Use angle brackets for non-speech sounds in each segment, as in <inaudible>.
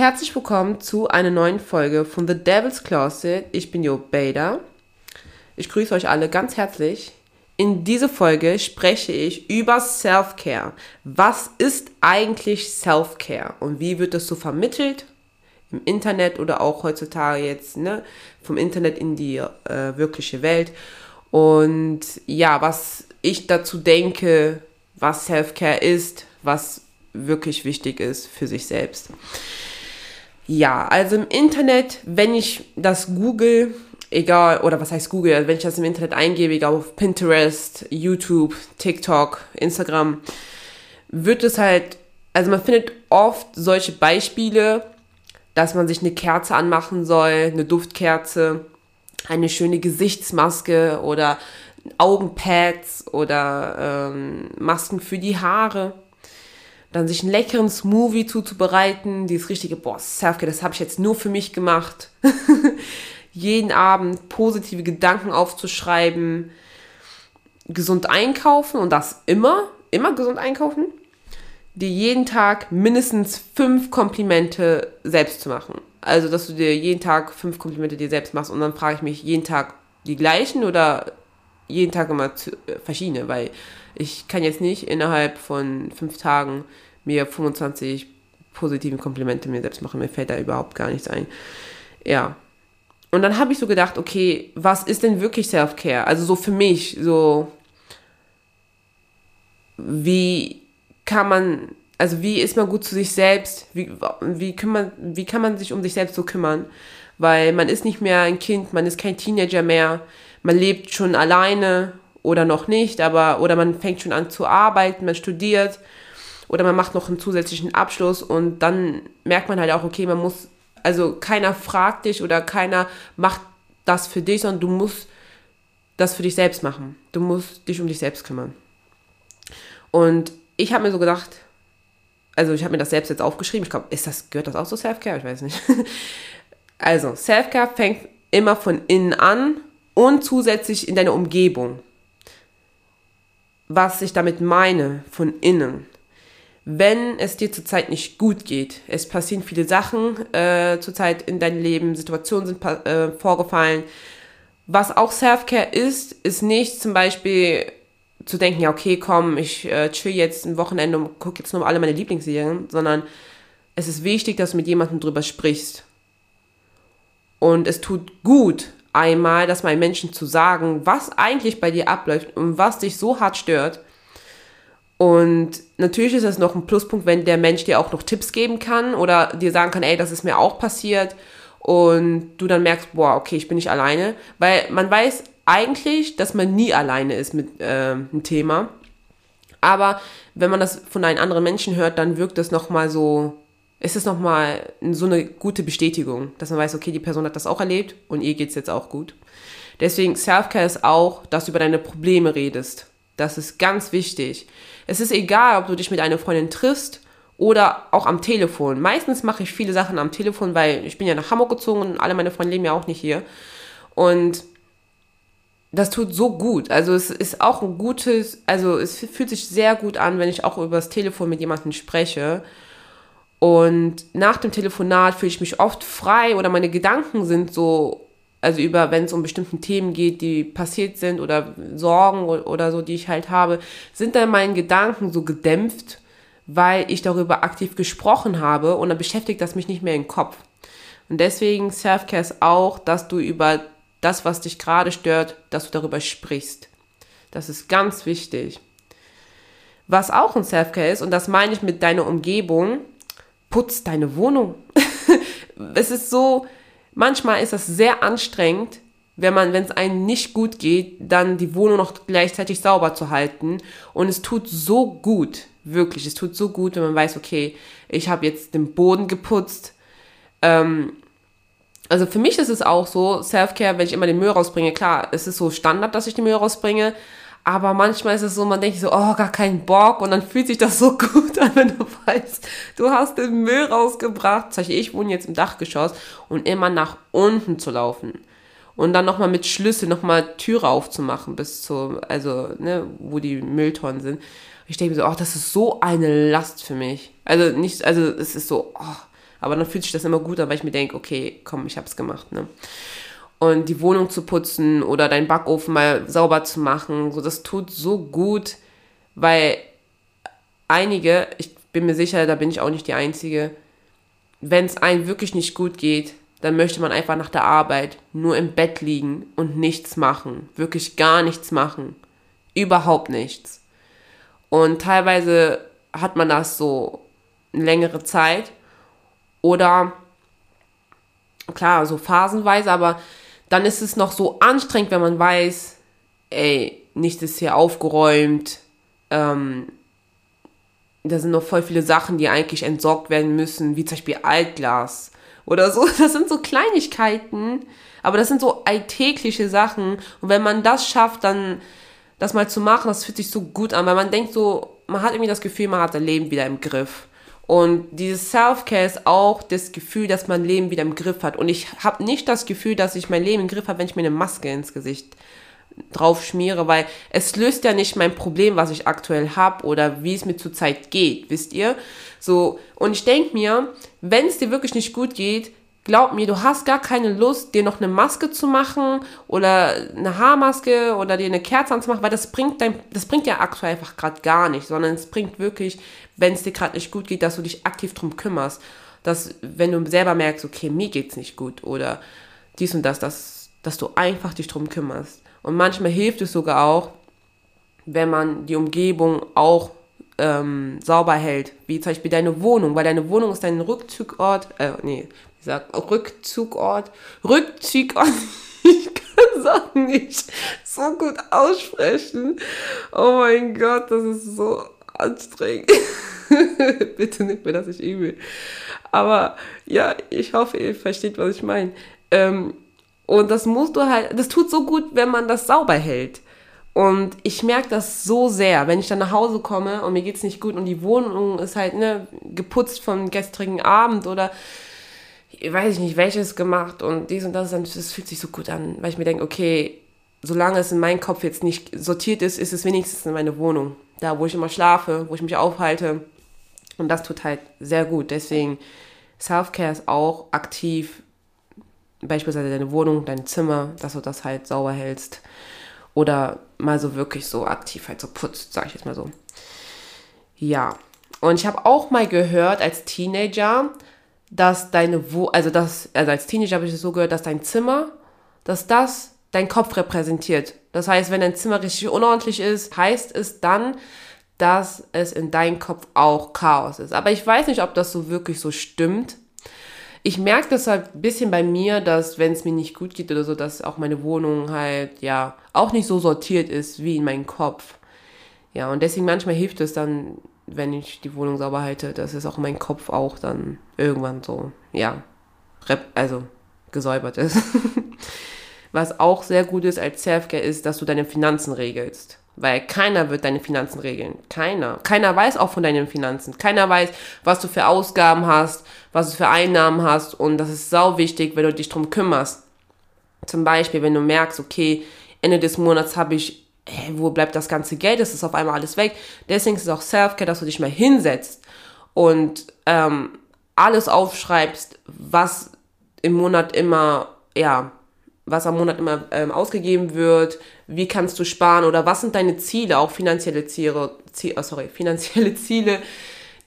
Herzlich willkommen zu einer neuen Folge von The Devil's Closet. Ich bin Jo Bader. Ich grüße euch alle ganz herzlich. In dieser Folge spreche ich über Self-Care. Was ist eigentlich Self-Care und wie wird das so vermittelt im Internet oder auch heutzutage jetzt ne, vom Internet in die äh, wirkliche Welt? Und ja, was ich dazu denke, was Self-Care ist, was wirklich wichtig ist für sich selbst. Ja, also im Internet, wenn ich das google, egal, oder was heißt Google, also wenn ich das im Internet eingebe, egal auf Pinterest, YouTube, TikTok, Instagram, wird es halt, also man findet oft solche Beispiele, dass man sich eine Kerze anmachen soll, eine Duftkerze, eine schöne Gesichtsmaske oder Augenpads oder ähm, Masken für die Haare. Dann sich einen leckeren Smoothie zuzubereiten, dieses richtige, boah, Selfcare, das habe ich jetzt nur für mich gemacht. <laughs> Jeden Abend positive Gedanken aufzuschreiben, gesund einkaufen und das immer, immer gesund einkaufen. Dir jeden Tag mindestens fünf Komplimente selbst zu machen. Also, dass du dir jeden Tag fünf Komplimente dir selbst machst und dann frage ich mich jeden Tag die gleichen oder jeden Tag immer zu, äh, verschiedene, weil ich kann jetzt nicht innerhalb von fünf Tagen mir 25 positive Komplimente mir selbst machen. Mir fällt da überhaupt gar nichts ein. Ja. Und dann habe ich so gedacht, okay, was ist denn wirklich Self-Care? Also so für mich, so wie kann man, also wie ist man gut zu sich selbst? Wie, wie, kümmern, wie kann man sich um sich selbst so kümmern? Weil man ist nicht mehr ein Kind, man ist kein Teenager mehr man lebt schon alleine oder noch nicht, aber oder man fängt schon an zu arbeiten, man studiert oder man macht noch einen zusätzlichen Abschluss und dann merkt man halt auch, okay, man muss, also keiner fragt dich oder keiner macht das für dich, sondern du musst das für dich selbst machen. Du musst dich um dich selbst kümmern. Und ich habe mir so gedacht, also ich habe mir das selbst jetzt aufgeschrieben, ich glaube, ist das, gehört das auch zu Self-Care? Ich weiß nicht. <laughs> Also, Self-Care fängt immer von innen an und zusätzlich in deiner Umgebung. Was ich damit meine, von innen. Wenn es dir zurzeit nicht gut geht, es passieren viele Sachen äh, zurzeit in deinem Leben, Situationen sind äh, vorgefallen. Was auch Self-Care ist, ist nicht zum Beispiel zu denken, ja, okay, komm, ich äh, chill jetzt ein Wochenende und gucke jetzt nur alle meine Lieblingsserien, sondern es ist wichtig, dass du mit jemandem drüber sprichst. Und es tut gut, einmal das mal Menschen zu sagen, was eigentlich bei dir abläuft und was dich so hart stört. Und natürlich ist es noch ein Pluspunkt, wenn der Mensch dir auch noch Tipps geben kann oder dir sagen kann, ey, das ist mir auch passiert. Und du dann merkst, boah, okay, ich bin nicht alleine. Weil man weiß eigentlich, dass man nie alleine ist mit äh, einem Thema. Aber wenn man das von einem anderen Menschen hört, dann wirkt das nochmal so ist es nochmal so eine gute Bestätigung, dass man weiß, okay, die Person hat das auch erlebt und ihr geht es jetzt auch gut. Deswegen Self-Care ist auch, dass du über deine Probleme redest. Das ist ganz wichtig. Es ist egal, ob du dich mit einer Freundin triffst oder auch am Telefon. Meistens mache ich viele Sachen am Telefon, weil ich bin ja nach Hamburg gezogen und alle meine Freunde leben ja auch nicht hier. Und das tut so gut. Also es ist auch ein gutes, also es fühlt sich sehr gut an, wenn ich auch über das Telefon mit jemandem spreche und nach dem Telefonat fühle ich mich oft frei oder meine Gedanken sind so, also über, wenn es um bestimmte Themen geht, die passiert sind oder Sorgen oder so, die ich halt habe, sind dann meine Gedanken so gedämpft, weil ich darüber aktiv gesprochen habe und dann beschäftigt das mich nicht mehr im Kopf. Und deswegen Self-Care ist auch, dass du über das, was dich gerade stört, dass du darüber sprichst. Das ist ganz wichtig. Was auch ein Self-Care ist, und das meine ich mit deiner Umgebung, putz deine Wohnung. <laughs> es ist so, manchmal ist das sehr anstrengend, wenn man, wenn es einem nicht gut geht, dann die Wohnung noch gleichzeitig sauber zu halten. Und es tut so gut, wirklich, es tut so gut, wenn man weiß, okay, ich habe jetzt den Boden geputzt. Ähm, also für mich ist es auch so, Self-Care, wenn ich immer den Müll rausbringe, klar, es ist so Standard, dass ich den Müll rausbringe, aber manchmal ist es so, man denkt so, oh, gar keinen Bock. Und dann fühlt sich das so <laughs> gut an, wenn du weißt, du hast den Müll rausgebracht. Zum Beispiel, ich wohne jetzt im Dachgeschoss und immer nach unten zu laufen. Und dann nochmal mit Schlüssel nochmal Türe aufzumachen bis zu, also, ne, wo die Mülltonnen sind. Ich denke mir so, oh, das ist so eine Last für mich. Also nicht, also es ist so, oh, Aber dann fühlt sich das immer gut an, weil ich mir denke, okay, komm, ich hab's gemacht, ne? Und die Wohnung zu putzen oder deinen Backofen mal sauber zu machen, so das tut so gut, weil einige, ich bin mir sicher, da bin ich auch nicht die Einzige, wenn es einem wirklich nicht gut geht, dann möchte man einfach nach der Arbeit nur im Bett liegen und nichts machen. Wirklich gar nichts machen. Überhaupt nichts. Und teilweise hat man das so längere Zeit. Oder, klar, so phasenweise, aber dann ist es noch so anstrengend, wenn man weiß, ey, nichts ist hier aufgeräumt, ähm, da sind noch voll viele Sachen, die eigentlich entsorgt werden müssen, wie zum Beispiel Altglas oder so. <laughs> Das sind so Kleinigkeiten, aber das sind so alltägliche Sachen. Und wenn man das schafft, dann das mal zu machen, das fühlt sich so gut an, weil man denkt so, man hat irgendwie das Gefühl, man hat das Leben wieder im Griff. Und dieses Self-Care ist auch das Gefühl, dass man Leben wieder im Griff hat. Und ich habe nicht das Gefühl, dass ich mein Leben im Griff habe, wenn ich mir eine Maske ins Gesicht drauf schmiere, weil es löst ja nicht mein Problem, was ich aktuell habe oder wie es mir zurzeit geht, wisst ihr? So, und ich denke mir, wenn es dir wirklich nicht gut geht, glaub mir, du hast gar keine Lust, dir noch eine Maske zu machen oder eine Haarmaske oder dir eine Kerze anzumachen, weil das bringt dein, das bringt ja aktuell einfach gerade gar nicht, sondern es bringt wirklich, wenn es dir gerade nicht gut geht, dass du dich aktiv drum kümmerst. Dass, wenn du selber merkst, okay, mir geht's nicht gut oder dies und das, dass, dass du einfach dich drum kümmerst. Und manchmal hilft es sogar auch, wenn man die Umgebung auch ähm, sauber hält, wie zum Beispiel deine Wohnung, weil deine Wohnung ist dein Rückzugort, äh, nee, wie sagt, Rückzugort, Rückzugort, <laughs> ich kann Sachen nicht so gut aussprechen. Oh mein Gott, das ist so anstrengend. <laughs> Bitte nicht mehr, dass ich übel. Aber ja, ich hoffe, ihr versteht, was ich meine. Ähm, und das musst du halt, das tut so gut, wenn man das sauber hält. Und ich merke das so sehr, wenn ich dann nach Hause komme und mir geht's nicht gut und die Wohnung ist halt ne, geputzt vom gestrigen Abend oder weiß ich nicht, welches gemacht und dies und das, dann das fühlt sich so gut an, weil ich mir denke, okay, solange es in meinem Kopf jetzt nicht sortiert ist, ist es wenigstens in meine Wohnung. Da, wo ich immer schlafe, wo ich mich aufhalte. Und das tut halt sehr gut. Deswegen, Self-Care ist auch aktiv beispielsweise deine Wohnung, dein Zimmer, dass du das halt sauber hältst. Oder mal so wirklich so aktiv halt so putzt, sag ich jetzt mal so. Ja. Und ich habe auch mal gehört als Teenager, dass deine Wo also das also als Teenager habe ich es so gehört, dass dein Zimmer, dass das dein Kopf repräsentiert. Das heißt, wenn dein Zimmer richtig unordentlich ist, heißt es dann, dass es in deinem Kopf auch Chaos ist. Aber ich weiß nicht, ob das so wirklich so stimmt ich merke das halt ein bisschen bei mir, dass wenn es mir nicht gut geht oder so, dass auch meine Wohnung halt, ja, auch nicht so sortiert ist wie in meinem Kopf. Ja, und deswegen manchmal hilft es dann, wenn ich die Wohnung sauber halte, dass es auch in meinem Kopf auch dann irgendwann so, ja, also gesäubert ist. <laughs> Was auch sehr gut ist als Selfcare ist, dass du deine Finanzen regelst. Weil keiner wird deine Finanzen regeln. Keiner. Keiner weiß auch von deinen Finanzen. Keiner weiß, was du für Ausgaben hast, was du für Einnahmen hast. Und das ist sau wichtig, wenn du dich drum kümmerst. Zum Beispiel, wenn du merkst, okay, Ende des Monats habe ich, hey, wo bleibt das ganze Geld? Es ist auf einmal alles weg. Deswegen ist es auch Selfcare, dass du dich mal hinsetzt und ähm, alles aufschreibst, was im Monat immer, ja, was am Monat immer ähm, ausgegeben wird, wie kannst du sparen oder was sind deine Ziele, auch finanzielle Ziele, Ziel, oh sorry, <laughs> finanzielle Ziele,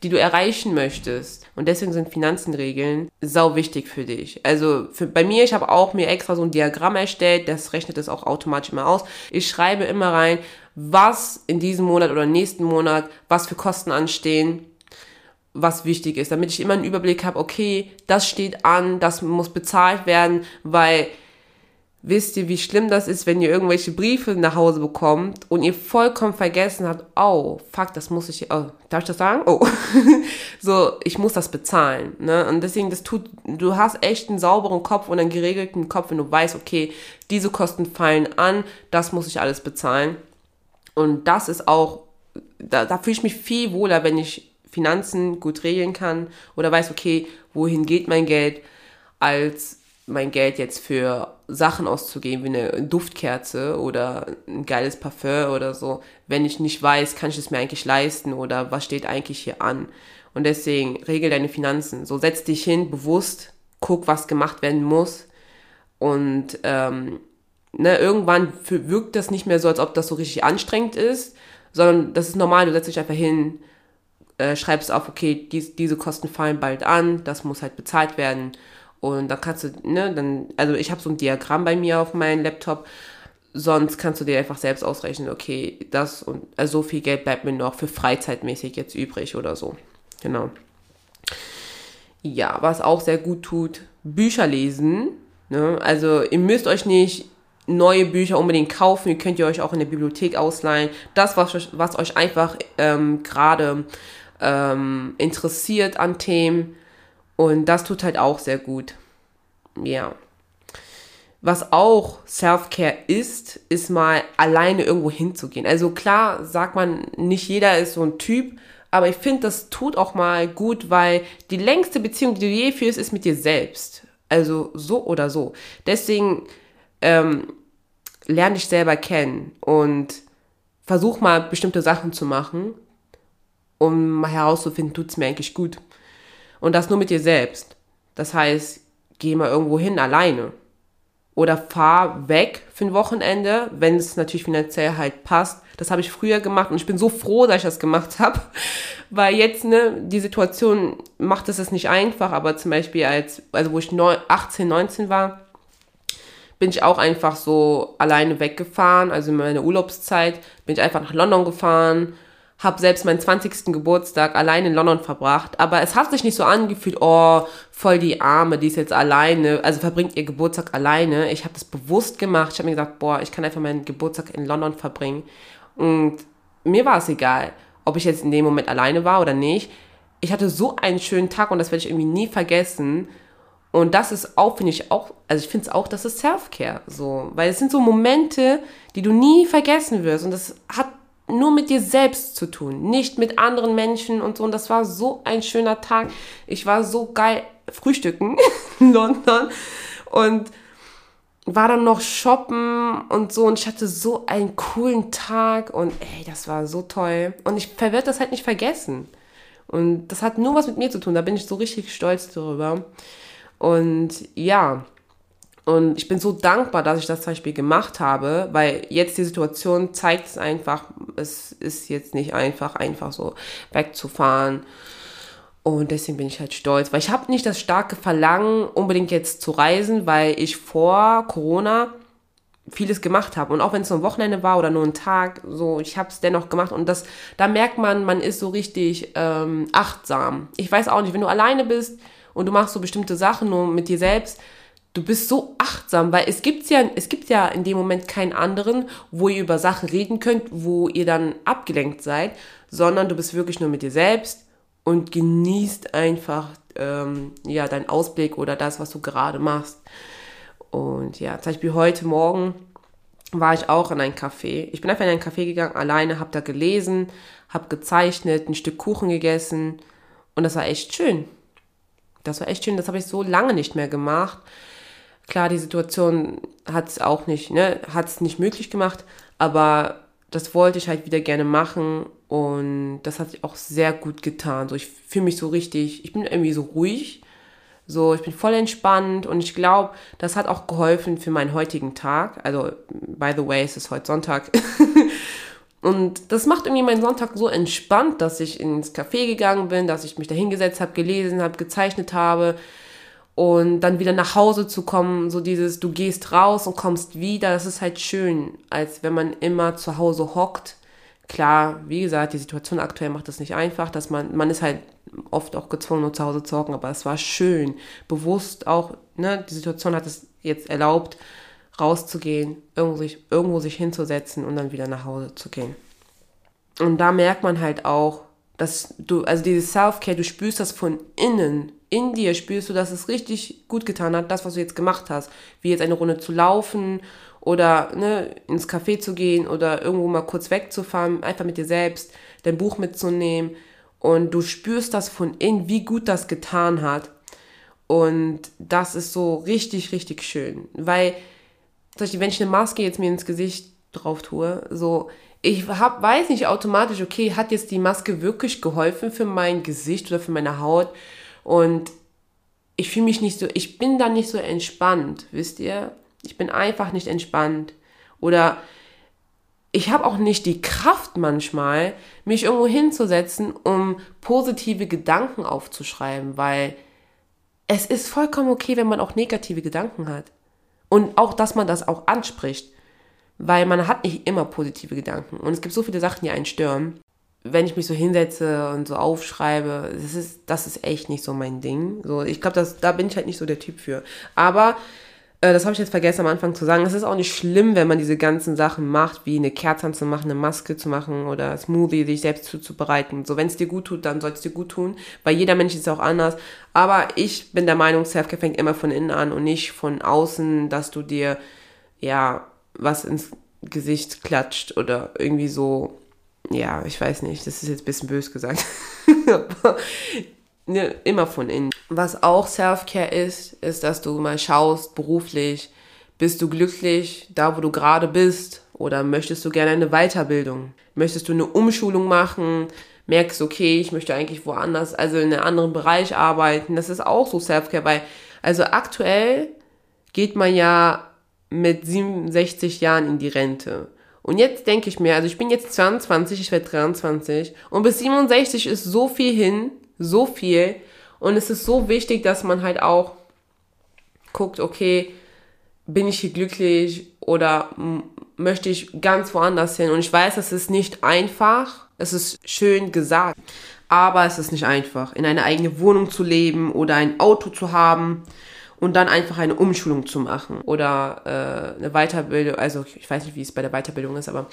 die du erreichen möchtest. Und deswegen sind Finanzenregeln sau wichtig für dich. Also für, bei mir, ich habe auch mir extra so ein Diagramm erstellt, das rechnet es auch automatisch immer aus. Ich schreibe immer rein, was in diesem Monat oder nächsten Monat, was für Kosten anstehen, was wichtig ist, damit ich immer einen Überblick habe, okay, das steht an, das muss bezahlt werden, weil wisst ihr, wie schlimm das ist, wenn ihr irgendwelche Briefe nach Hause bekommt und ihr vollkommen vergessen habt, oh, fuck, das muss ich, oh, darf ich das sagen? Oh, <laughs> so, ich muss das bezahlen, ne? Und deswegen, das tut, du hast echt einen sauberen Kopf und einen geregelten Kopf, wenn du weißt, okay, diese Kosten fallen an, das muss ich alles bezahlen. Und das ist auch, da, da fühle ich mich viel wohler, wenn ich Finanzen gut regeln kann oder weiß, okay, wohin geht mein Geld, als mein Geld jetzt für Sachen auszugeben, wie eine Duftkerze oder ein geiles Parfum oder so, wenn ich nicht weiß, kann ich es mir eigentlich leisten oder was steht eigentlich hier an. Und deswegen regel deine Finanzen. So setz dich hin, bewusst, guck, was gemacht werden muss. Und ähm, ne, irgendwann wirkt das nicht mehr so, als ob das so richtig anstrengend ist, sondern das ist normal, du setzt dich einfach hin, äh, schreibst auf, okay, dies, diese Kosten fallen bald an, das muss halt bezahlt werden. Und dann kannst du, ne, dann, also ich habe so ein Diagramm bei mir auf meinem Laptop, sonst kannst du dir einfach selbst ausrechnen, okay, das und also so viel Geld bleibt mir noch für freizeitmäßig jetzt übrig oder so. Genau. Ja, was auch sehr gut tut, Bücher lesen. Ne? Also ihr müsst euch nicht neue Bücher unbedingt kaufen. Ihr könnt ihr euch auch in der Bibliothek ausleihen. Das, was, was euch einfach ähm, gerade ähm, interessiert an Themen. Und das tut halt auch sehr gut. Ja. Was auch Self-Care ist, ist mal alleine irgendwo hinzugehen. Also klar sagt man, nicht jeder ist so ein Typ, aber ich finde, das tut auch mal gut, weil die längste Beziehung, die du je führst, ist mit dir selbst. Also so oder so. Deswegen ähm, lerne dich selber kennen und versuch mal bestimmte Sachen zu machen, um mal herauszufinden, tut es mir eigentlich gut. Und das nur mit dir selbst. Das heißt, geh mal irgendwo hin alleine. Oder fahr weg für ein Wochenende, wenn es natürlich finanziell halt passt. Das habe ich früher gemacht und ich bin so froh, dass ich das gemacht habe. <laughs> Weil jetzt, ne, die Situation macht es nicht einfach, aber zum Beispiel als, also wo ich 18, 19 war, bin ich auch einfach so alleine weggefahren. Also in meiner Urlaubszeit bin ich einfach nach London gefahren, habe selbst meinen 20. Geburtstag allein in London verbracht. Aber es hat sich nicht so angefühlt, oh, voll die Arme, die ist jetzt alleine, also verbringt ihr Geburtstag alleine. Ich habe das bewusst gemacht. Ich habe mir gesagt, boah, ich kann einfach meinen Geburtstag in London verbringen. Und mir war es egal, ob ich jetzt in dem Moment alleine war oder nicht. Ich hatte so einen schönen Tag und das werde ich irgendwie nie vergessen. Und das ist auch, finde ich auch, also ich finde es auch, das ist Self-Care, so. Weil es sind so Momente, die du nie vergessen wirst. Und das hat nur mit dir selbst zu tun, nicht mit anderen Menschen und so. Und das war so ein schöner Tag. Ich war so geil frühstücken <laughs> in London und war dann noch shoppen und so und ich hatte so einen coolen Tag und ey, das war so toll. Und ich werde das halt nicht vergessen. Und das hat nur was mit mir zu tun. Da bin ich so richtig stolz darüber. Und ja, und ich bin so dankbar, dass ich das zum Beispiel gemacht habe, weil jetzt die Situation zeigt es einfach, es ist jetzt nicht einfach, einfach so wegzufahren. Und deswegen bin ich halt stolz, weil ich habe nicht das starke Verlangen, unbedingt jetzt zu reisen, weil ich vor Corona vieles gemacht habe. Und auch wenn es so ein Wochenende war oder nur ein Tag, so, ich habe es dennoch gemacht. Und das, da merkt man, man ist so richtig ähm, achtsam. Ich weiß auch nicht, wenn du alleine bist, und du machst so bestimmte Sachen nur mit dir selbst, du bist so achtsam, weil es gibt ja, es gibt ja in dem Moment keinen anderen, wo ihr über Sachen reden könnt, wo ihr dann abgelenkt seid, sondern du bist wirklich nur mit dir selbst und genießt einfach ähm, ja deinen Ausblick oder das, was du gerade machst. Und ja, zum Beispiel heute Morgen war ich auch in ein Café. Ich bin einfach in ein Café gegangen, alleine, habe da gelesen, habe gezeichnet, ein Stück Kuchen gegessen und das war echt schön. Das war echt schön, das habe ich so lange nicht mehr gemacht. Klar, die Situation hat es auch nicht, ne, hat es nicht möglich gemacht, aber das wollte ich halt wieder gerne machen und das hat sich auch sehr gut getan. So, ich fühle mich so richtig, ich bin irgendwie so ruhig, so, ich bin voll entspannt und ich glaube, das hat auch geholfen für meinen heutigen Tag. Also, by the way, es ist heute Sonntag. <laughs> Und das macht irgendwie meinen Sonntag so entspannt, dass ich ins Café gegangen bin, dass ich mich da hingesetzt habe, gelesen habe, gezeichnet habe und dann wieder nach Hause zu kommen, so dieses, du gehst raus und kommst wieder, das ist halt schön, als wenn man immer zu Hause hockt. Klar, wie gesagt, die Situation aktuell macht es nicht einfach, dass man, man ist halt oft auch gezwungen, nur zu Hause zu hocken, aber es war schön, bewusst auch, ne, die Situation hat es jetzt erlaubt, rauszugehen, irgendwo sich, irgendwo sich hinzusetzen und dann wieder nach Hause zu gehen. Und da merkt man halt auch, dass du, also dieses Self-Care, du spürst das von innen. In dir spürst du, dass es richtig gut getan hat, das, was du jetzt gemacht hast. Wie jetzt eine Runde zu laufen oder ne, ins Café zu gehen oder irgendwo mal kurz wegzufahren, einfach mit dir selbst, dein Buch mitzunehmen. Und du spürst das von innen, wie gut das getan hat. Und das ist so richtig, richtig schön. Weil wenn ich eine Maske jetzt mir ins Gesicht drauf tue, so, ich hab, weiß nicht automatisch, okay, hat jetzt die Maske wirklich geholfen für mein Gesicht oder für meine Haut? Und ich fühle mich nicht so, ich bin da nicht so entspannt, wisst ihr? Ich bin einfach nicht entspannt. Oder ich habe auch nicht die Kraft manchmal, mich irgendwo hinzusetzen, um positive Gedanken aufzuschreiben, weil es ist vollkommen okay, wenn man auch negative Gedanken hat. Und auch, dass man das auch anspricht. Weil man hat nicht immer positive Gedanken. Und es gibt so viele Sachen, die einen stören. Wenn ich mich so hinsetze und so aufschreibe, das ist, das ist echt nicht so mein Ding. So, ich glaube, da bin ich halt nicht so der Typ für. Aber äh, das habe ich jetzt vergessen am Anfang zu sagen, es ist auch nicht schlimm, wenn man diese ganzen Sachen macht, wie eine Kerze zu machen, eine Maske zu machen oder Smoothie sich selbst zuzubereiten. So, wenn es dir gut tut, dann soll es dir gut tun, weil jeder Mensch ist auch anders. Aber ich bin der Meinung, Selfcare fängt immer von innen an und nicht von außen, dass du dir, ja, was ins Gesicht klatscht oder irgendwie so, ja, ich weiß nicht, das ist jetzt ein bisschen bös gesagt. <laughs> ne, immer von innen. Was auch Self-Care ist, ist, dass du mal schaust, beruflich, bist du glücklich da, wo du gerade bist? Oder möchtest du gerne eine Weiterbildung? Möchtest du eine Umschulung machen? Merkst, okay, ich möchte eigentlich woanders, also in einem anderen Bereich arbeiten. Das ist auch so Self-Care, weil, also aktuell geht man ja mit 67 Jahren in die Rente. Und jetzt denke ich mir, also ich bin jetzt 22, ich werde 23 und bis 67 ist so viel hin, so viel. Und es ist so wichtig, dass man halt auch guckt, okay, bin ich hier glücklich oder möchte ich ganz woanders hin? Und ich weiß, es ist nicht einfach. Es ist schön gesagt. Aber es ist nicht einfach, in eine eigene Wohnung zu leben oder ein Auto zu haben und dann einfach eine Umschulung zu machen oder äh, eine Weiterbildung. Also ich weiß nicht, wie es bei der Weiterbildung ist, aber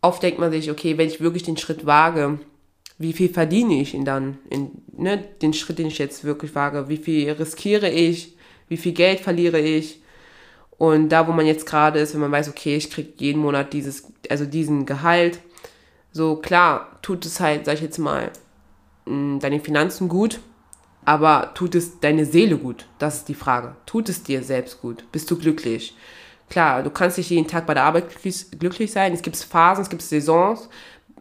oft denkt man sich, okay, wenn ich wirklich den Schritt wage, wie viel verdiene ich ihn dann, in, ne, den Schritt, den ich jetzt wirklich wage, wie viel riskiere ich, wie viel Geld verliere ich. Und da, wo man jetzt gerade ist, wenn man weiß, okay, ich kriege jeden Monat dieses, also diesen Gehalt, so klar, tut es halt, sag ich jetzt mal, mm, deine Finanzen gut, aber tut es deine Seele gut? Das ist die Frage. Tut es dir selbst gut? Bist du glücklich? Klar, du kannst nicht jeden Tag bei der Arbeit glücklich, sein. Es gibt Phasen, es gibt Saisons.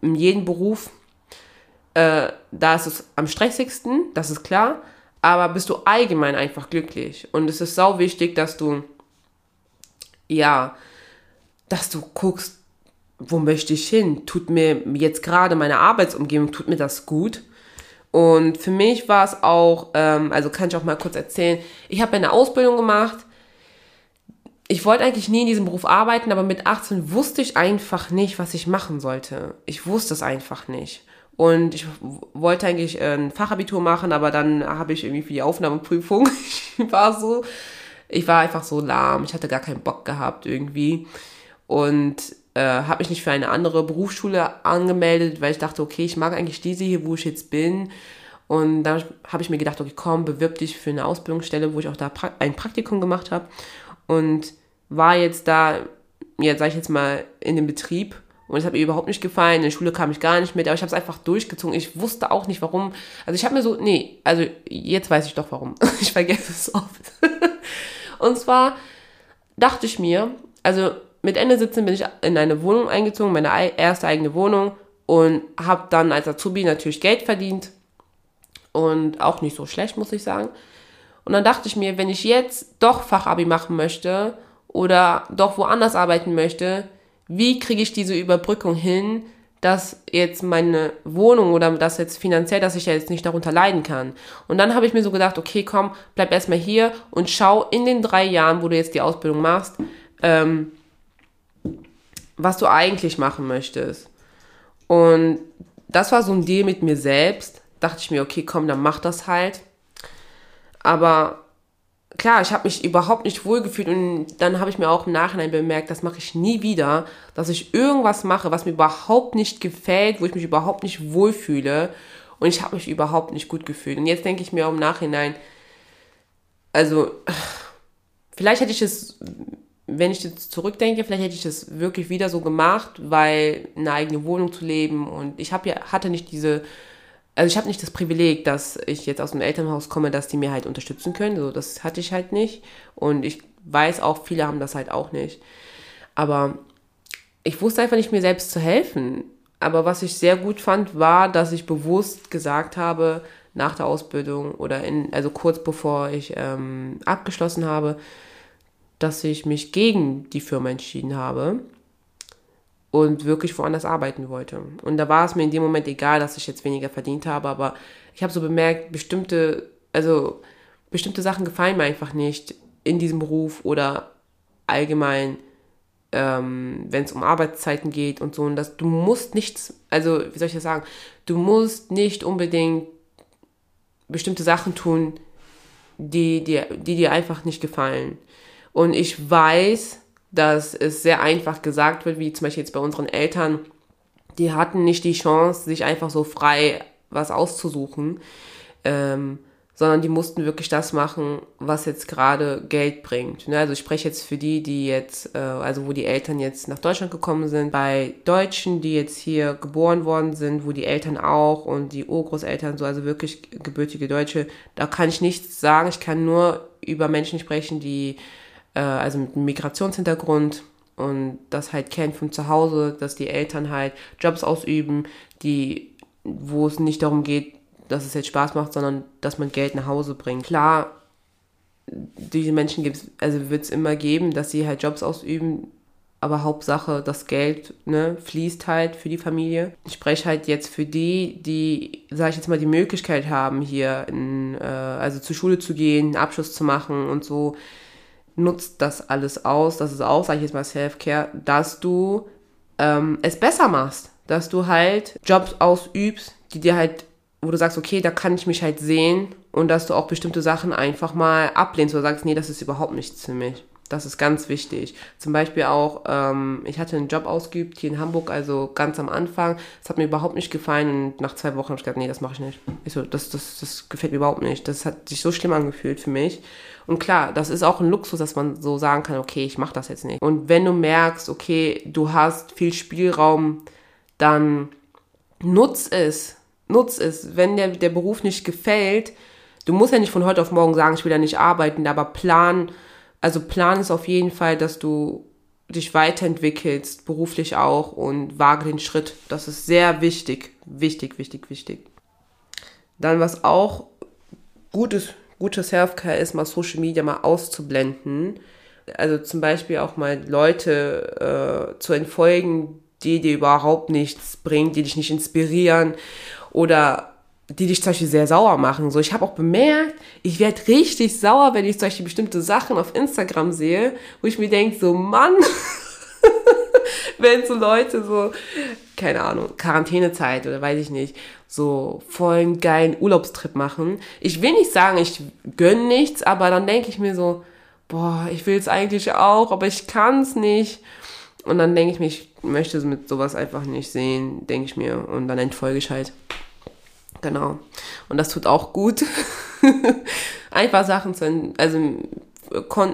In jedem Beruf äh, da ist es am stressigsten, das ist klar, aber bist du allgemein einfach glücklich. Und es ist sau wichtig, dass du, ja, dass du guckst, wo möchte ich hin? Tut mir jetzt gerade meine Arbeitsumgebung, tut mir das gut? Und für mich war es auch, ähm, also kann ich auch mal kurz erzählen, ich habe eine Ausbildung gemacht. Ich wollte eigentlich nie in diesem Beruf arbeiten, aber mit 18 wusste ich einfach nicht, was ich machen sollte. Ich wusste es einfach nicht. Und ich wollte eigentlich äh, ein Fachabitur machen, aber dann habe ich irgendwie für die Aufnahmeprüfung, <laughs> ich war so, ich war einfach so lahm, ich hatte gar keinen Bock gehabt irgendwie. Und äh, habe mich nicht für eine andere Berufsschule angemeldet, weil ich dachte, okay, ich mag eigentlich diese hier, wo ich jetzt bin. Und dann habe ich mir gedacht, okay, komm, bewirb dich für eine Ausbildungsstelle, wo ich auch da pra ein Praktikum gemacht habe. Und war jetzt da, ja, sag ich jetzt mal, in dem Betrieb und es hat mir überhaupt nicht gefallen. In der Schule kam ich gar nicht mit, aber ich habe es einfach durchgezogen. Ich wusste auch nicht warum. Also ich habe mir so, nee, also jetzt weiß ich doch warum. <laughs> ich vergesse es oft. <laughs> und zwar dachte ich mir, also mit Ende 17 bin ich in eine Wohnung eingezogen, meine erste eigene Wohnung und habe dann als Azubi natürlich Geld verdient und auch nicht so schlecht, muss ich sagen. Und dann dachte ich mir, wenn ich jetzt doch Fachabi machen möchte oder doch woanders arbeiten möchte, wie kriege ich diese Überbrückung hin, dass jetzt meine Wohnung oder das jetzt finanziell, dass ich ja jetzt nicht darunter leiden kann. Und dann habe ich mir so gedacht, okay, komm, bleib erstmal hier und schau in den drei Jahren, wo du jetzt die Ausbildung machst, ähm, was du eigentlich machen möchtest. Und das war so ein Deal mit mir selbst. Dachte ich mir, okay, komm, dann mach das halt. Aber klar, ich habe mich überhaupt nicht wohlgefühlt und dann habe ich mir auch im Nachhinein bemerkt, das mache ich nie wieder, dass ich irgendwas mache, was mir überhaupt nicht gefällt, wo ich mich überhaupt nicht wohlfühle und ich habe mich überhaupt nicht gut gefühlt. Und jetzt denke ich mir auch im Nachhinein, also vielleicht hätte ich es, wenn ich jetzt zurückdenke, vielleicht hätte ich es wirklich wieder so gemacht, weil eine eigene Wohnung zu leben und ich habe ja hatte nicht diese also ich habe nicht das Privileg, dass ich jetzt aus dem Elternhaus komme, dass die mir halt unterstützen können. So, das hatte ich halt nicht. Und ich weiß auch, viele haben das halt auch nicht. Aber ich wusste einfach nicht, mir selbst zu helfen. Aber was ich sehr gut fand, war, dass ich bewusst gesagt habe, nach der Ausbildung oder in, also kurz bevor ich ähm, abgeschlossen habe, dass ich mich gegen die Firma entschieden habe und wirklich woanders arbeiten wollte. Und da war es mir in dem Moment egal, dass ich jetzt weniger verdient habe, aber ich habe so bemerkt, bestimmte, also bestimmte Sachen gefallen mir einfach nicht in diesem Beruf oder allgemein, ähm, wenn es um Arbeitszeiten geht und so. Und dass du musst nichts, also wie soll ich das sagen, du musst nicht unbedingt bestimmte Sachen tun, die dir, die dir einfach nicht gefallen. Und ich weiß, dass es sehr einfach gesagt wird, wie zum Beispiel jetzt bei unseren Eltern, die hatten nicht die Chance, sich einfach so frei was auszusuchen, ähm, sondern die mussten wirklich das machen, was jetzt gerade Geld bringt. Ne? Also ich spreche jetzt für die, die jetzt, äh, also wo die Eltern jetzt nach Deutschland gekommen sind, bei Deutschen, die jetzt hier geboren worden sind, wo die Eltern auch und die Urgroßeltern so, also wirklich gebürtige Deutsche, da kann ich nichts sagen. Ich kann nur über Menschen sprechen, die äh, also mit einem Migrationshintergrund und das halt kennt von zu Hause, dass die Eltern halt Jobs ausüben, die, wo es nicht darum geht, dass es jetzt Spaß macht, sondern dass man Geld nach Hause bringt. Klar, diese Menschen gibt es, also wird es immer geben, dass sie halt Jobs ausüben, aber Hauptsache das Geld ne, fließt halt für die Familie. Ich spreche halt jetzt für die, die, sage ich jetzt mal, die Möglichkeit haben, hier in, äh, also zur Schule zu gehen, einen Abschluss zu machen und so nutzt das alles aus, das ist auch, sage ich jetzt mal, Self-Care, dass du ähm, es besser machst, dass du halt Jobs ausübst, die dir halt, wo du sagst, okay, da kann ich mich halt sehen und dass du auch bestimmte Sachen einfach mal ablehnst oder sagst, nee, das ist überhaupt nichts für mich. Das ist ganz wichtig. Zum Beispiel auch, ähm, ich hatte einen Job ausgeübt hier in Hamburg, also ganz am Anfang. Es hat mir überhaupt nicht gefallen und nach zwei Wochen habe ich gesagt, nee, das mache ich nicht. Ich so, das, das, das gefällt mir überhaupt nicht. Das hat sich so schlimm angefühlt für mich. Und klar, das ist auch ein Luxus, dass man so sagen kann, okay, ich mache das jetzt nicht. Und wenn du merkst, okay, du hast viel Spielraum, dann nutz es. Nutz es. Wenn der, der Beruf nicht gefällt, du musst ja nicht von heute auf morgen sagen, ich will da nicht arbeiten, aber plan, also Plan ist auf jeden Fall, dass du dich weiterentwickelst, beruflich auch und wage den Schritt. Das ist sehr wichtig, wichtig, wichtig, wichtig. Dann was auch gut ist, gute Self-Care ist, mal Social Media mal auszublenden. Also zum Beispiel auch mal Leute äh, zu entfolgen, die dir überhaupt nichts bringen, die dich nicht inspirieren oder die dich zum Beispiel sehr sauer machen. So, ich habe auch bemerkt, ich werde richtig sauer, wenn ich zum Beispiel bestimmte Sachen auf Instagram sehe, wo ich mir denke, so Mann, <laughs> <laughs> wenn so Leute so, keine Ahnung, Quarantänezeit oder weiß ich nicht, so vollen geilen Urlaubstrip machen. Ich will nicht sagen, ich gönn nichts, aber dann denke ich mir so, boah, ich will es eigentlich auch, aber ich kann es nicht. Und dann denke ich mir, ich möchte mit sowas einfach nicht sehen, denke ich mir. Und dann entfolge ich halt. Genau. Und das tut auch gut. <laughs> Einfach Sachen zu, also,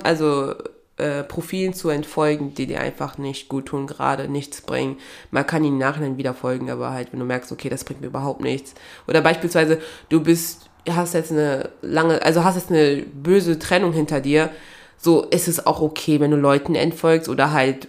also äh, Profilen zu entfolgen, die dir einfach nicht gut tun, gerade nichts bringen. Man kann ihnen nachher wieder folgen, aber halt, wenn du merkst, okay, das bringt mir überhaupt nichts. Oder beispielsweise, du bist, hast jetzt eine lange, also hast jetzt eine böse Trennung hinter dir, so ist es auch okay, wenn du Leuten entfolgst oder halt,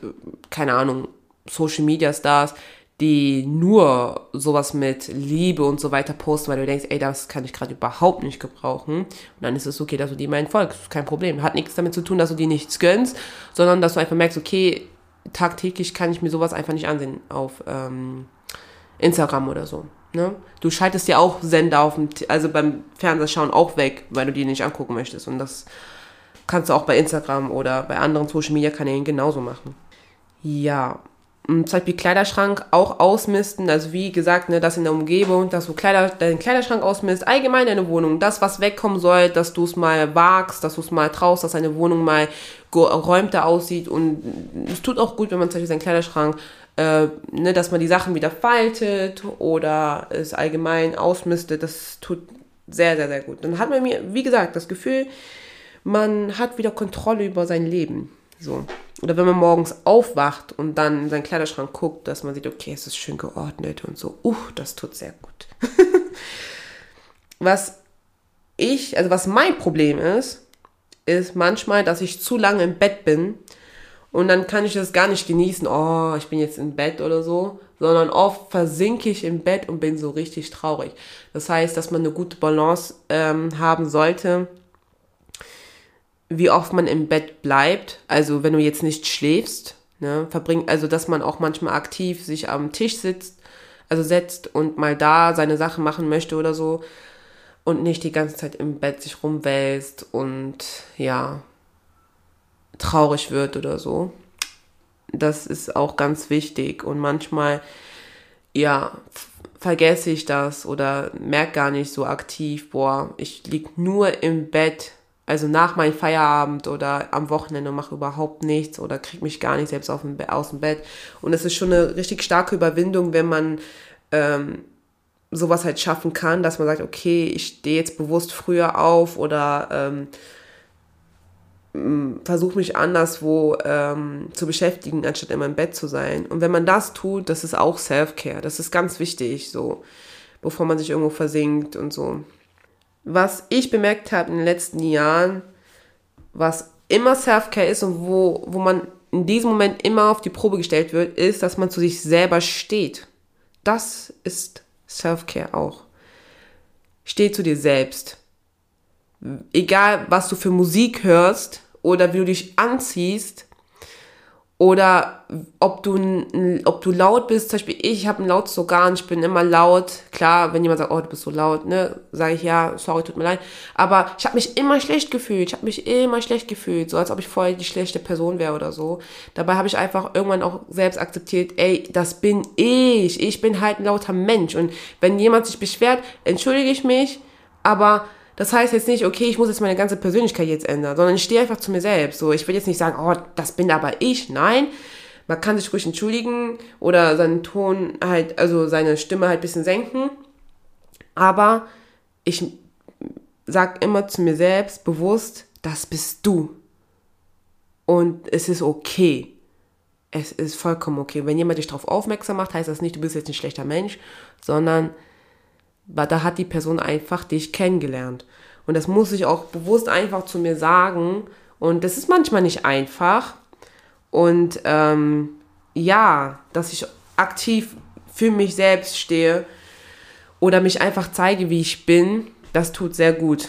keine Ahnung, Social Media Stars, die nur sowas mit Liebe und so weiter posten, weil du denkst, ey, das kann ich gerade überhaupt nicht gebrauchen. Und dann ist es okay, dass du die mal folgst. Kein Problem. Hat nichts damit zu tun, dass du die nichts gönnst, sondern dass du einfach merkst, okay, tagtäglich kann ich mir sowas einfach nicht ansehen auf ähm, Instagram oder so. Ne? Du schaltest ja auch Sender auf dem, also beim Fernsehschauen auch weg, weil du die nicht angucken möchtest. Und das kannst du auch bei Instagram oder bei anderen Social Media Kanälen genauso machen. Ja, zum Beispiel Kleiderschrank auch ausmisten, also wie gesagt, ne, das in der Umgebung, dass du Kleider, deinen Kleiderschrank ausmisst, allgemein deine Wohnung, das, was wegkommen soll, dass du es mal wagst, dass du es mal traust, dass deine Wohnung mal geräumter aussieht und es tut auch gut, wenn man zum Beispiel seinen Kleiderschrank, äh, ne, dass man die Sachen wieder faltet oder es allgemein ausmistet, das tut sehr, sehr, sehr gut. Dann hat man mir, wie gesagt, das Gefühl, man hat wieder Kontrolle über sein Leben. So. Oder wenn man morgens aufwacht und dann in seinen Kleiderschrank guckt, dass man sieht, okay, es ist schön geordnet und so. Uh, das tut sehr gut. <laughs> was ich, also was mein Problem ist, ist manchmal, dass ich zu lange im Bett bin Und dann kann ich das gar nicht genießen, oh, ich bin jetzt im Bett oder so, sondern oft versinke ich im Bett und bin so richtig traurig. Das heißt, dass man eine gute Balance ähm, haben sollte, wie oft man im Bett bleibt. Also wenn du jetzt nicht schläfst, ne, verbringt, also dass man auch manchmal aktiv sich am Tisch sitzt, also setzt und mal da seine Sachen machen möchte oder so und nicht die ganze Zeit im Bett sich rumwälzt und ja, traurig wird oder so. Das ist auch ganz wichtig und manchmal, ja, vergesse ich das oder merke gar nicht so aktiv, boah, ich lieg nur im Bett, also nach meinem Feierabend oder am Wochenende mache überhaupt nichts oder krieg mich gar nicht selbst auf dem, aus dem Bett. Und es ist schon eine richtig starke Überwindung, wenn man ähm, sowas halt schaffen kann, dass man sagt, okay, ich stehe jetzt bewusst früher auf oder ähm, versuche mich anderswo ähm, zu beschäftigen, anstatt immer im Bett zu sein. Und wenn man das tut, das ist auch Self-Care. Das ist ganz wichtig, so, bevor man sich irgendwo versinkt und so. Was ich bemerkt habe in den letzten Jahren, was immer Self-Care ist und wo, wo man in diesem Moment immer auf die Probe gestellt wird, ist, dass man zu sich selber steht. Das ist Self-Care auch. Steh zu dir selbst. Egal, was du für Musik hörst, oder wie du dich anziehst oder ob du, ob du laut bist. Zum Beispiel ich habe ein lautes Organ, ich bin immer laut. Klar, wenn jemand sagt, oh, du bist so laut, ne, sage ich ja, sorry, tut mir leid. Aber ich habe mich immer schlecht gefühlt. Ich habe mich immer schlecht gefühlt, so als ob ich vorher die schlechte Person wäre oder so. Dabei habe ich einfach irgendwann auch selbst akzeptiert, ey, das bin ich. Ich bin halt ein lauter Mensch. Und wenn jemand sich beschwert, entschuldige ich mich, aber das heißt jetzt nicht, okay, ich muss jetzt meine ganze Persönlichkeit jetzt ändern, sondern ich stehe einfach zu mir selbst. So, ich will jetzt nicht sagen, oh, das bin aber ich. Nein, man kann sich ruhig entschuldigen oder seinen Ton halt, also seine Stimme halt ein bisschen senken. Aber ich sag immer zu mir selbst bewusst, das bist du. Und es ist okay. Es ist vollkommen okay. Wenn jemand dich darauf aufmerksam macht, heißt das nicht, du bist jetzt ein schlechter Mensch, sondern da hat die Person einfach dich kennengelernt. Und das muss ich auch bewusst einfach zu mir sagen. Und das ist manchmal nicht einfach. Und ähm, ja, dass ich aktiv für mich selbst stehe oder mich einfach zeige, wie ich bin, das tut sehr gut.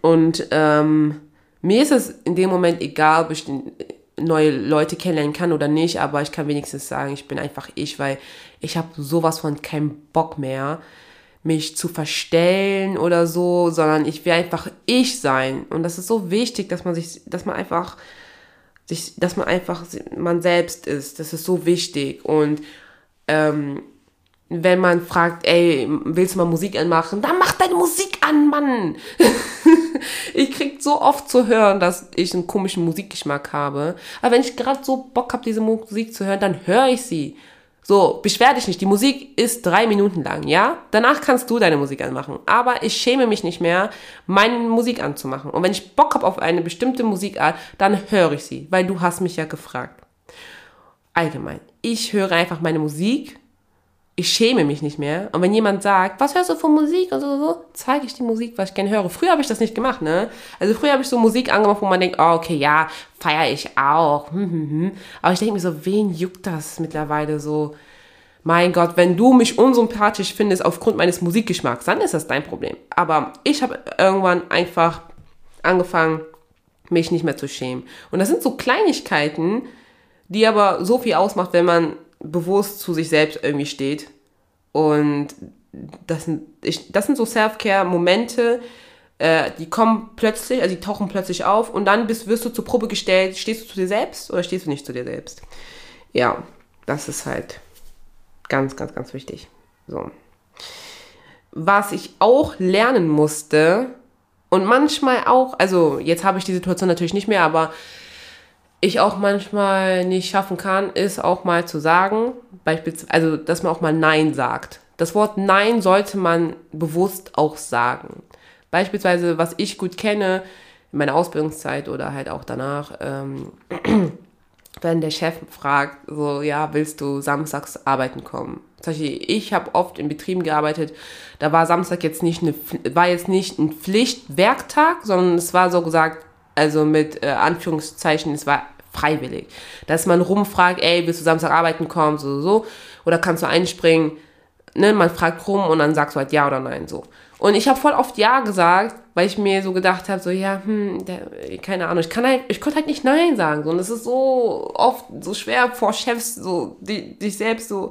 Und ähm, mir ist es in dem Moment egal, ob ich neue Leute kennenlernen kann oder nicht, aber ich kann wenigstens sagen, ich bin einfach ich, weil ich habe sowas von keinen Bock mehr, mich zu verstellen oder so, sondern ich will einfach ich sein. Und das ist so wichtig, dass man sich, dass man einfach sich, dass man einfach man selbst ist. Das ist so wichtig. Und ähm, wenn man fragt, ey, willst du mal Musik anmachen? Dann mach deine Musik an, Mann! <laughs> ich krieg so oft zu hören, dass ich einen komischen Musikgeschmack habe. Aber wenn ich gerade so Bock habe, diese Musik zu hören, dann höre ich sie. So, beschwer dich nicht. Die Musik ist drei Minuten lang, ja? Danach kannst du deine Musik anmachen. Aber ich schäme mich nicht mehr, meine Musik anzumachen. Und wenn ich Bock habe auf eine bestimmte Musikart, dann höre ich sie, weil du hast mich ja gefragt. Allgemein. Ich höre einfach meine Musik ich schäme mich nicht mehr. Und wenn jemand sagt, was hörst du von Musik und so, so, zeige ich die Musik, was ich gerne höre. Früher habe ich das nicht gemacht, ne? Also früher habe ich so Musik angemacht, wo man denkt, oh, okay, ja, feiere ich auch. Hm, hm, hm. Aber ich denke mir so, wen juckt das mittlerweile so? Mein Gott, wenn du mich unsympathisch findest aufgrund meines Musikgeschmacks, dann ist das dein Problem. Aber ich habe irgendwann einfach angefangen, mich nicht mehr zu schämen. Und das sind so Kleinigkeiten, die aber so viel ausmacht, wenn man bewusst zu sich selbst irgendwie steht. Und das sind, ich, das sind so Self-Care-Momente, äh, die kommen plötzlich, also die tauchen plötzlich auf und dann bist, wirst du zur Probe gestellt, stehst du zu dir selbst oder stehst du nicht zu dir selbst? Ja, das ist halt ganz, ganz, ganz wichtig. So. Was ich auch lernen musste und manchmal auch, also jetzt habe ich die Situation natürlich nicht mehr, aber ich auch manchmal nicht schaffen kann, ist auch mal zu sagen, beispielsweise, also dass man auch mal Nein sagt. Das Wort Nein sollte man bewusst auch sagen. Beispielsweise, was ich gut kenne, in meiner Ausbildungszeit oder halt auch danach, ähm, <clears throat> wenn der Chef fragt, so, ja, willst du samstags arbeiten kommen? Zum Beispiel, ich habe oft in Betrieben gearbeitet, da war Samstag jetzt nicht eine, war jetzt nicht ein Pflichtwerktag, sondern es war so gesagt, also mit äh, Anführungszeichen, es war freiwillig. Dass man rumfragt, ey, willst du Samstag arbeiten kommen, so, so, so. Oder kannst du einspringen? Ne, man fragt rum und dann sagst du halt ja oder nein, so. Und ich habe voll oft ja gesagt, weil ich mir so gedacht habe, so, ja, hm, der, keine Ahnung, ich kann halt, ich konnte halt nicht nein sagen. So. Und es ist so oft so schwer vor Chefs, so, die, dich selbst so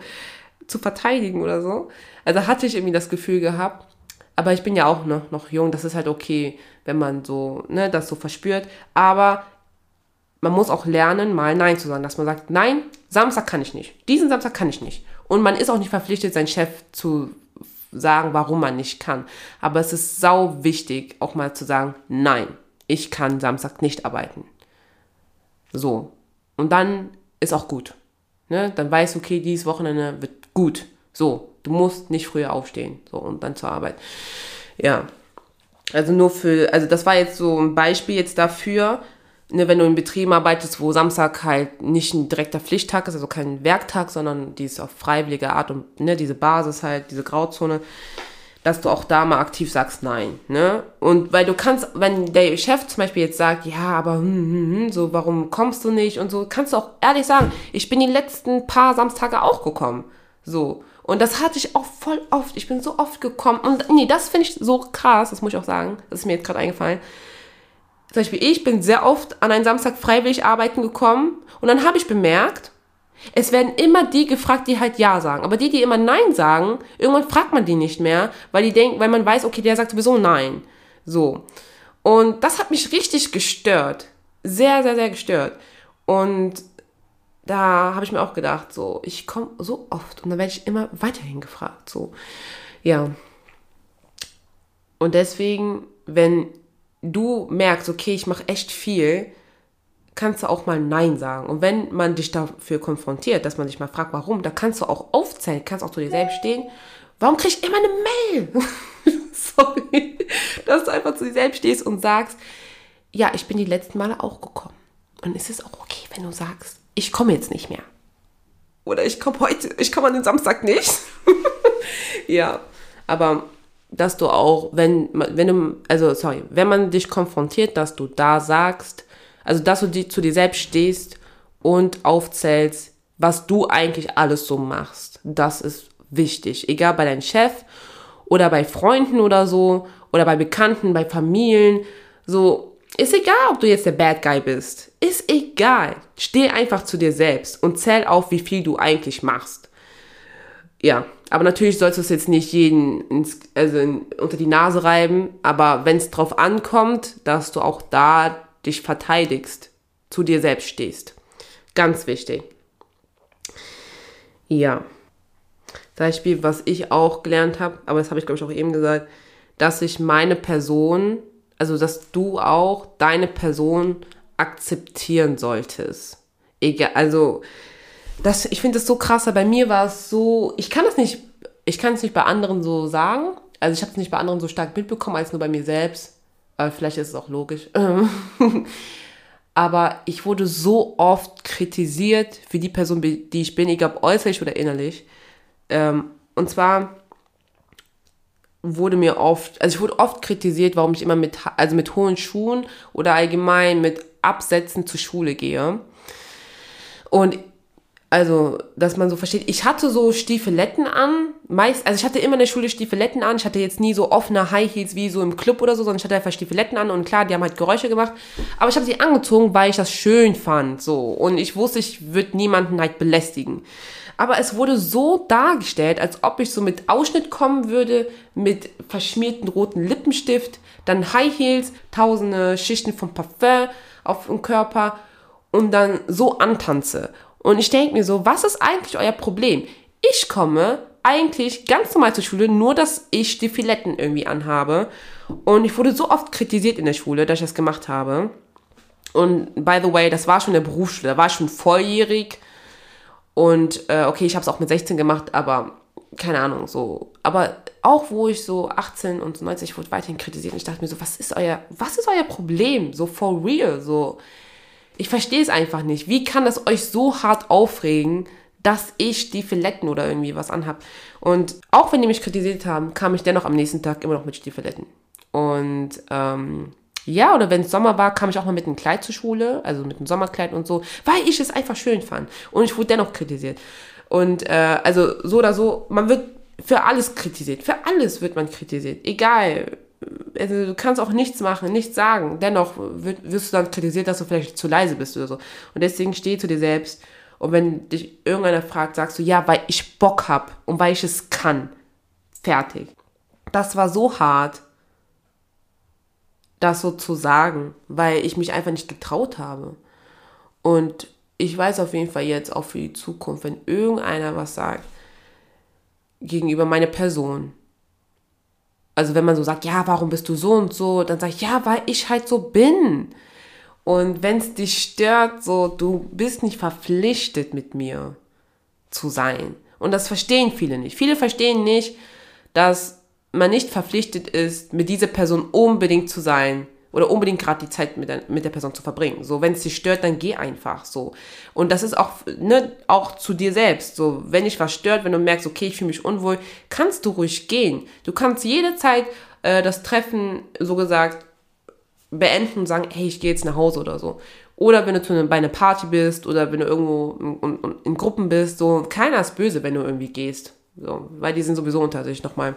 zu verteidigen oder so. Also hatte ich irgendwie das Gefühl gehabt. Aber ich bin ja auch noch, noch jung, das ist halt okay, wenn man so, ne, das so verspürt. Aber man muss auch lernen, mal Nein zu sagen, dass man sagt, nein, Samstag kann ich nicht. Diesen Samstag kann ich nicht. Und man ist auch nicht verpflichtet, seinen Chef zu sagen, warum man nicht kann. Aber es ist sau wichtig, auch mal zu sagen, nein, ich kann Samstag nicht arbeiten. So. Und dann ist auch gut. Ne? Dann weißt du, okay, dieses Wochenende wird gut. So. Du musst nicht früher aufstehen. So. Und dann zur Arbeit. Ja. Also nur für, also das war jetzt so ein Beispiel jetzt dafür, ne, wenn du in Betrieben arbeitest, wo Samstag halt nicht ein direkter Pflichttag ist, also kein Werktag, sondern dies auf freiwillige Art und ne, diese Basis halt, diese Grauzone, dass du auch da mal aktiv sagst nein, ne? Und weil du kannst, wenn der Chef zum Beispiel jetzt sagt, ja, aber hm, hm, hm, so, warum kommst du nicht und so, kannst du auch ehrlich sagen, ich bin die letzten paar Samstage auch gekommen, so. Und das hatte ich auch voll oft. Ich bin so oft gekommen. Und nee, das finde ich so krass, das muss ich auch sagen. Das ist mir jetzt gerade eingefallen zum Beispiel ich bin sehr oft an einem Samstag freiwillig arbeiten gekommen und dann habe ich bemerkt, es werden immer die gefragt, die halt Ja sagen. Aber die, die immer Nein sagen, irgendwann fragt man die nicht mehr, weil die denken, weil man weiß, okay, der sagt sowieso Nein. So. Und das hat mich richtig gestört. Sehr, sehr, sehr gestört. Und da habe ich mir auch gedacht, so, ich komme so oft und dann werde ich immer weiterhin gefragt. So, ja. Und deswegen, wenn du merkst, okay, ich mache echt viel, kannst du auch mal Nein sagen. Und wenn man dich dafür konfrontiert, dass man sich mal fragt, warum, da kannst du auch aufzählen, kannst auch zu dir selbst stehen. Warum krieg ich immer eine Mail? <laughs> Sorry. Dass du einfach zu dir selbst stehst und sagst, ja, ich bin die letzten Male auch gekommen. Und es ist auch okay, wenn du sagst, ich komme jetzt nicht mehr. Oder ich komme heute, ich komme an den Samstag nicht. <laughs> ja, aber dass du auch, wenn, wenn du, also sorry, wenn man dich konfrontiert, dass du da sagst, also dass du die, zu dir selbst stehst und aufzählst, was du eigentlich alles so machst. Das ist wichtig. Egal bei deinem Chef oder bei Freunden oder so oder bei Bekannten, bei Familien. So, ist egal, ob du jetzt der Bad Guy bist. Ist egal. Steh einfach zu dir selbst und zähl auf, wie viel du eigentlich machst. Ja, aber natürlich sollst du es jetzt nicht jeden ins, also in, unter die Nase reiben. Aber wenn es drauf ankommt, dass du auch da dich verteidigst, zu dir selbst stehst. Ganz wichtig. Ja. Zum Beispiel, was ich auch gelernt habe, aber das habe ich glaube ich auch eben gesagt, dass ich meine Person, also dass du auch deine Person akzeptieren solltest. Egal, also das, ich finde das so krass, bei mir war es so, ich kann das nicht, ich kann es nicht bei anderen so sagen. Also ich habe es nicht bei anderen so stark mitbekommen, als nur bei mir selbst. Aber vielleicht ist es auch logisch. <laughs> Aber ich wurde so oft kritisiert für die Person, die ich bin, egal ob äußerlich oder innerlich. Ähm, und zwar wurde mir oft, also ich wurde oft kritisiert, warum ich immer mit, also mit hohen Schuhen oder allgemein mit Absätzen zur Schule gehe. Und also, dass man so versteht, ich hatte so Stiefeletten an, meist, also ich hatte immer in der Schule Stiefeletten an, ich hatte jetzt nie so offene High Heels wie so im Club oder so, sondern ich hatte einfach Stiefeletten an und klar, die haben halt Geräusche gemacht, aber ich habe sie angezogen, weil ich das schön fand, so, und ich wusste, ich würde niemanden halt belästigen. Aber es wurde so dargestellt, als ob ich so mit Ausschnitt kommen würde, mit verschmierten roten Lippenstift, dann High Heels, tausende Schichten von Parfum auf dem Körper und dann so antanze. Und ich denke mir so, was ist eigentlich euer Problem? Ich komme eigentlich ganz normal zur Schule, nur dass ich die Filetten irgendwie anhabe. Und ich wurde so oft kritisiert in der Schule, dass ich das gemacht habe. Und by the way, das war schon in der Berufsschule, da war ich schon volljährig. Und äh, okay, ich habe es auch mit 16 gemacht, aber keine Ahnung, so. Aber auch wo ich so 18 und 90 wurde weiterhin kritisiert und ich dachte mir so, was ist euer, was ist euer Problem? So for real, so ich verstehe es einfach nicht. Wie kann das euch so hart aufregen, dass ich Stiefeletten oder irgendwie was anhab? Und auch wenn die mich kritisiert haben, kam ich dennoch am nächsten Tag immer noch mit Stiefeletten. Und ähm, Ja, oder wenn es Sommer war, kam ich auch mal mit einem Kleid zur Schule, also mit einem Sommerkleid und so, weil ich es einfach schön fand. Und ich wurde dennoch kritisiert. Und äh, also so oder so, man wird für alles kritisiert. Für alles wird man kritisiert. Egal. Also du kannst auch nichts machen, nichts sagen. Dennoch wird, wirst du dann kritisiert, dass du vielleicht zu leise bist oder so. Und deswegen steh zu dir selbst. Und wenn dich irgendeiner fragt, sagst du, ja, weil ich Bock hab und weil ich es kann. Fertig. Das war so hart das so zu sagen, weil ich mich einfach nicht getraut habe. Und ich weiß auf jeden Fall jetzt auch für die Zukunft, wenn irgendeiner was sagt gegenüber meiner Person, also wenn man so sagt, ja, warum bist du so und so, dann sage ich, ja, weil ich halt so bin. Und wenn es dich stört, so, du bist nicht verpflichtet mit mir zu sein. Und das verstehen viele nicht. Viele verstehen nicht, dass man nicht verpflichtet ist, mit dieser Person unbedingt zu sein oder unbedingt gerade die Zeit mit der, mit der Person zu verbringen. So, wenn es dich stört, dann geh einfach so. Und das ist auch, ne, auch zu dir selbst. So, wenn dich was stört, wenn du merkst, okay, ich fühle mich unwohl, kannst du ruhig gehen. Du kannst jede Zeit äh, das Treffen, so gesagt, beenden und sagen, hey, ich gehe jetzt nach Hause oder so. Oder wenn du zu einem, bei einer Party bist oder wenn du irgendwo in, in, in Gruppen bist, so, keiner ist böse, wenn du irgendwie gehst. So, weil die sind sowieso unter sich nochmal.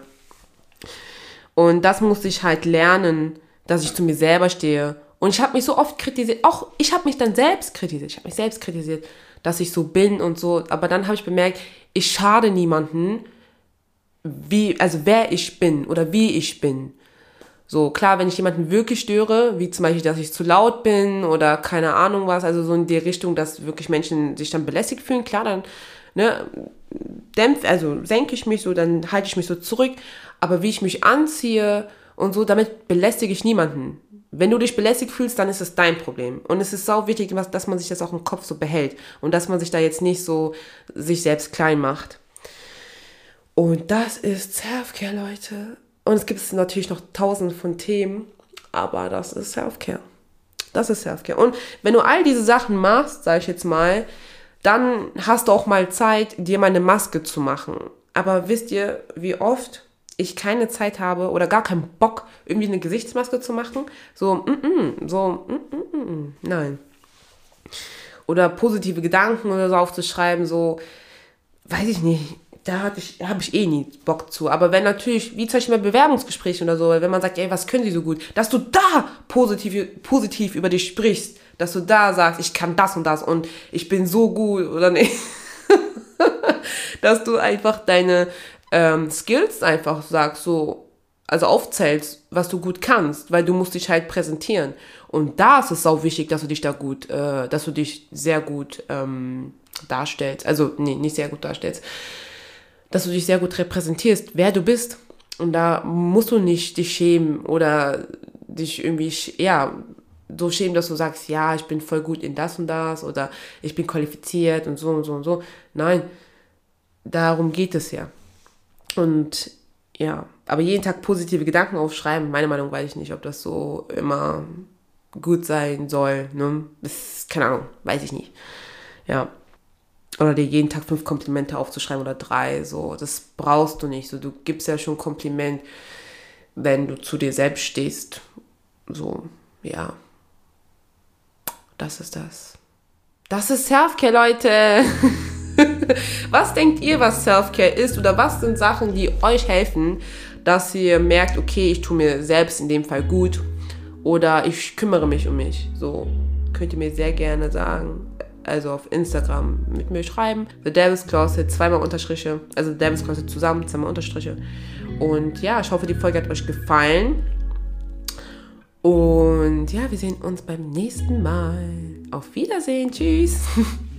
Und das musste ich halt lernen, dass ich zu mir selber stehe. Und ich habe mich so oft kritisiert, auch ich habe mich dann selbst kritisiert, ich habe mich selbst kritisiert, dass ich so bin und so. Aber dann habe ich bemerkt, ich schade niemanden, wie, also wer ich bin oder wie ich bin. So, klar, wenn ich jemanden wirklich störe, wie zum Beispiel, dass ich zu laut bin oder keine Ahnung was, also so in die Richtung, dass wirklich Menschen sich dann belästigt fühlen, klar, dann, ne, dämpf, also senke ich mich so, dann halte ich mich so zurück. Aber wie ich mich anziehe und so, damit belästige ich niemanden. Wenn du dich belästigt fühlst, dann ist es dein Problem. Und es ist sau wichtig, dass man sich das auch im Kopf so behält und dass man sich da jetzt nicht so sich selbst klein macht. Und das ist Self-Care, Leute. Und es gibt natürlich noch tausende von Themen, aber das ist Self-Care. Das ist Self-Care. Und wenn du all diese Sachen machst, sage ich jetzt mal, dann hast du auch mal Zeit, dir mal eine Maske zu machen. Aber wisst ihr, wie oft ich keine Zeit habe oder gar keinen Bock, irgendwie eine Gesichtsmaske zu machen? So, mm, mm, so, mm, mm, mm, mm nein. Oder positive Gedanken oder so aufzuschreiben, so, weiß ich nicht, da habe ich, hab ich eh nie Bock zu. Aber wenn natürlich, wie zum Beispiel bei Bewerbungsgesprächen oder so, wenn man sagt, ey, was können die so gut, dass du da positiv, positiv über dich sprichst, dass du da sagst, ich kann das und das und ich bin so gut oder nicht. <laughs> dass du einfach deine ähm, Skills einfach sagst, so, also aufzählst, was du gut kannst, weil du musst dich halt präsentieren. Und da ist es auch wichtig, dass du dich da gut, äh, dass du dich sehr gut ähm, darstellst. Also, nee, nicht sehr gut darstellst. Dass du dich sehr gut repräsentierst, wer du bist. Und da musst du nicht dich schämen oder dich irgendwie, ja, so schämen, dass du sagst, ja, ich bin voll gut in das und das oder ich bin qualifiziert und so und so und so. Nein, darum geht es ja. Und ja, aber jeden Tag positive Gedanken aufschreiben, meine Meinung weiß ich nicht, ob das so immer gut sein soll. Ne? Das, keine Ahnung, weiß ich nicht. Ja. Oder dir jeden Tag fünf Komplimente aufzuschreiben oder drei, so, das brauchst du nicht. So, du gibst ja schon Kompliment, wenn du zu dir selbst stehst. So, ja. Das ist das. Das ist Selfcare, Leute. <laughs> was denkt ihr, was Selfcare ist? Oder was sind Sachen, die euch helfen, dass ihr merkt, okay, ich tue mir selbst in dem Fall gut oder ich kümmere mich um mich? So könnt ihr mir sehr gerne sagen. Also auf Instagram mit mir schreiben. The Devil's Closet, zweimal Unterstriche. Also The Devil's Closet zusammen, zweimal Unterstriche. Und ja, ich hoffe, die Folge hat euch gefallen. Und ja, wir sehen uns beim nächsten Mal. Auf Wiedersehen. Tschüss. <laughs>